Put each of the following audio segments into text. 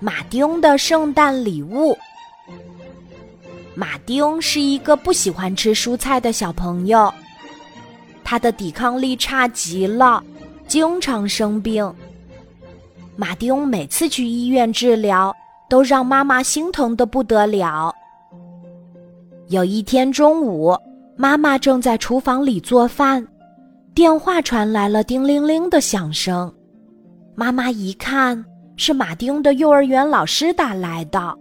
马丁的圣诞礼物。马丁是一个不喜欢吃蔬菜的小朋友，他的抵抗力差极了，经常生病。马丁每次去医院治疗，都让妈妈心疼的不得了。有一天中午，妈妈正在厨房里做饭，电话传来了叮铃铃的响声。妈妈一看，是马丁的幼儿园老师打来的。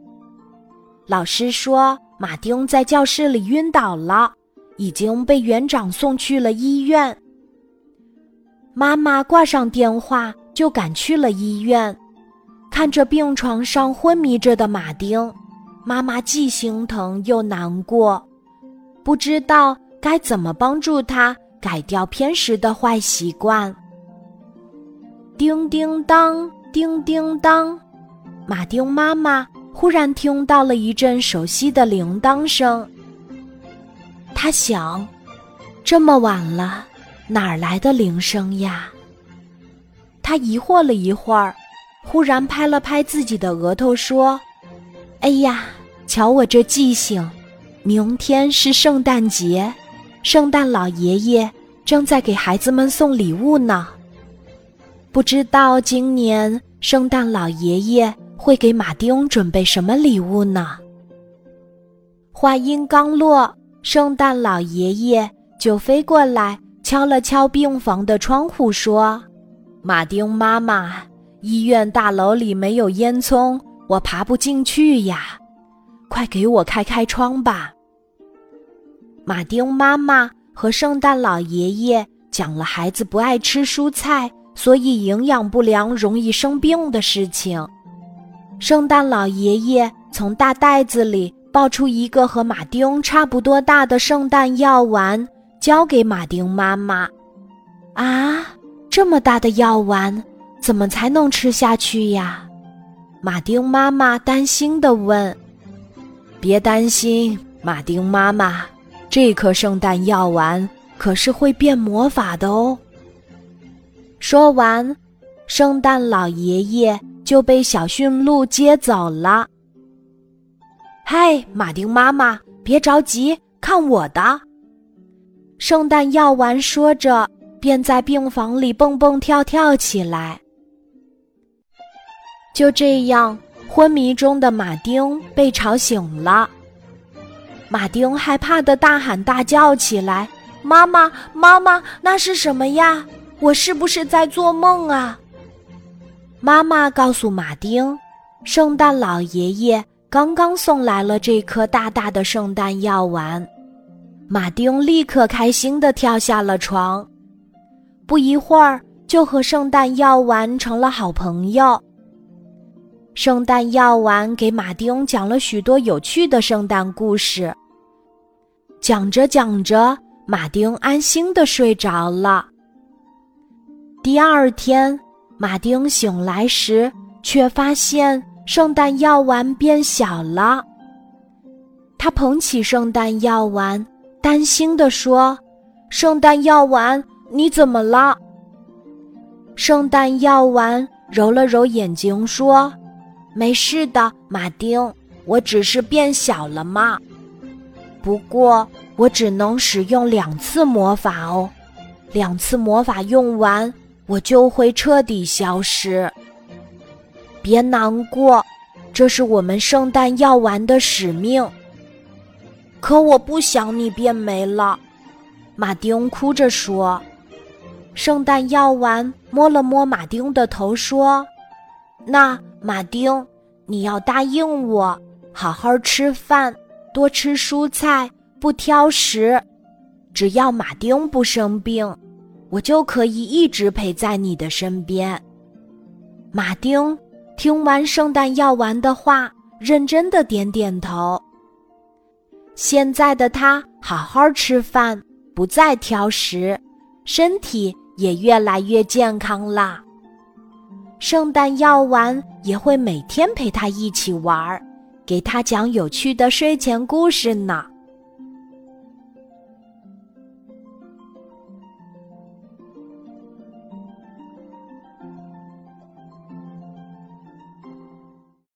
老师说，马丁在教室里晕倒了，已经被园长送去了医院。妈妈挂上电话。就赶去了医院，看着病床上昏迷着的马丁，妈妈既心疼又难过，不知道该怎么帮助他改掉偏食的坏习惯。叮叮当，叮叮当，马丁妈妈忽然听到了一阵熟悉的铃铛声。他想，这么晚了，哪儿来的铃声呀？他疑惑了一会儿，忽然拍了拍自己的额头说：“哎呀，瞧我这记性！明天是圣诞节，圣诞老爷爷正在给孩子们送礼物呢。不知道今年圣诞老爷爷会给马丁准备什么礼物呢？”话音刚落，圣诞老爷爷就飞过来，敲了敲病房的窗户，说。马丁妈妈，医院大楼里没有烟囱，我爬不进去呀！快给我开开窗吧。马丁妈妈和圣诞老爷爷讲了孩子不爱吃蔬菜，所以营养不良容易生病的事情。圣诞老爷爷从大袋子里抱出一个和马丁差不多大的圣诞药丸，交给马丁妈妈。啊！这么大的药丸，怎么才能吃下去呀？马丁妈妈担心的问。“别担心，马丁妈妈，这颗圣诞药丸可是会变魔法的哦。”说完，圣诞老爷爷就被小驯鹿接走了。嗨，马丁妈妈，别着急，看我的！圣诞药丸说着。便在病房里蹦蹦跳跳起来。就这样，昏迷中的马丁被吵醒了。马丁害怕的大喊大叫起来：“妈妈，妈妈，那是什么呀？我是不是在做梦啊？”妈妈告诉马丁：“圣诞老爷爷刚刚送来了这颗大大的圣诞药丸。”马丁立刻开心的跳下了床。不一会儿，就和圣诞药丸成了好朋友。圣诞药丸给马丁讲了许多有趣的圣诞故事。讲着讲着，马丁安心的睡着了。第二天，马丁醒来时，却发现圣诞药丸变小了。他捧起圣诞药丸，担心的说：“圣诞药丸。”你怎么了？圣诞药丸揉了揉眼睛说：“没事的，马丁，我只是变小了嘛。不过我只能使用两次魔法哦，两次魔法用完，我就会彻底消失。别难过，这是我们圣诞药丸的使命。可我不想你变没了。”马丁哭着说。圣诞药丸摸了摸马丁的头，说：“那马丁，你要答应我，好好吃饭，多吃蔬菜，不挑食。只要马丁不生病，我就可以一直陪在你的身边。”马丁听完圣诞药丸的话，认真的点点头。现在的他好好吃饭，不再挑食，身体。也越来越健康啦。圣诞药丸也会每天陪他一起玩儿，给他讲有趣的睡前故事呢。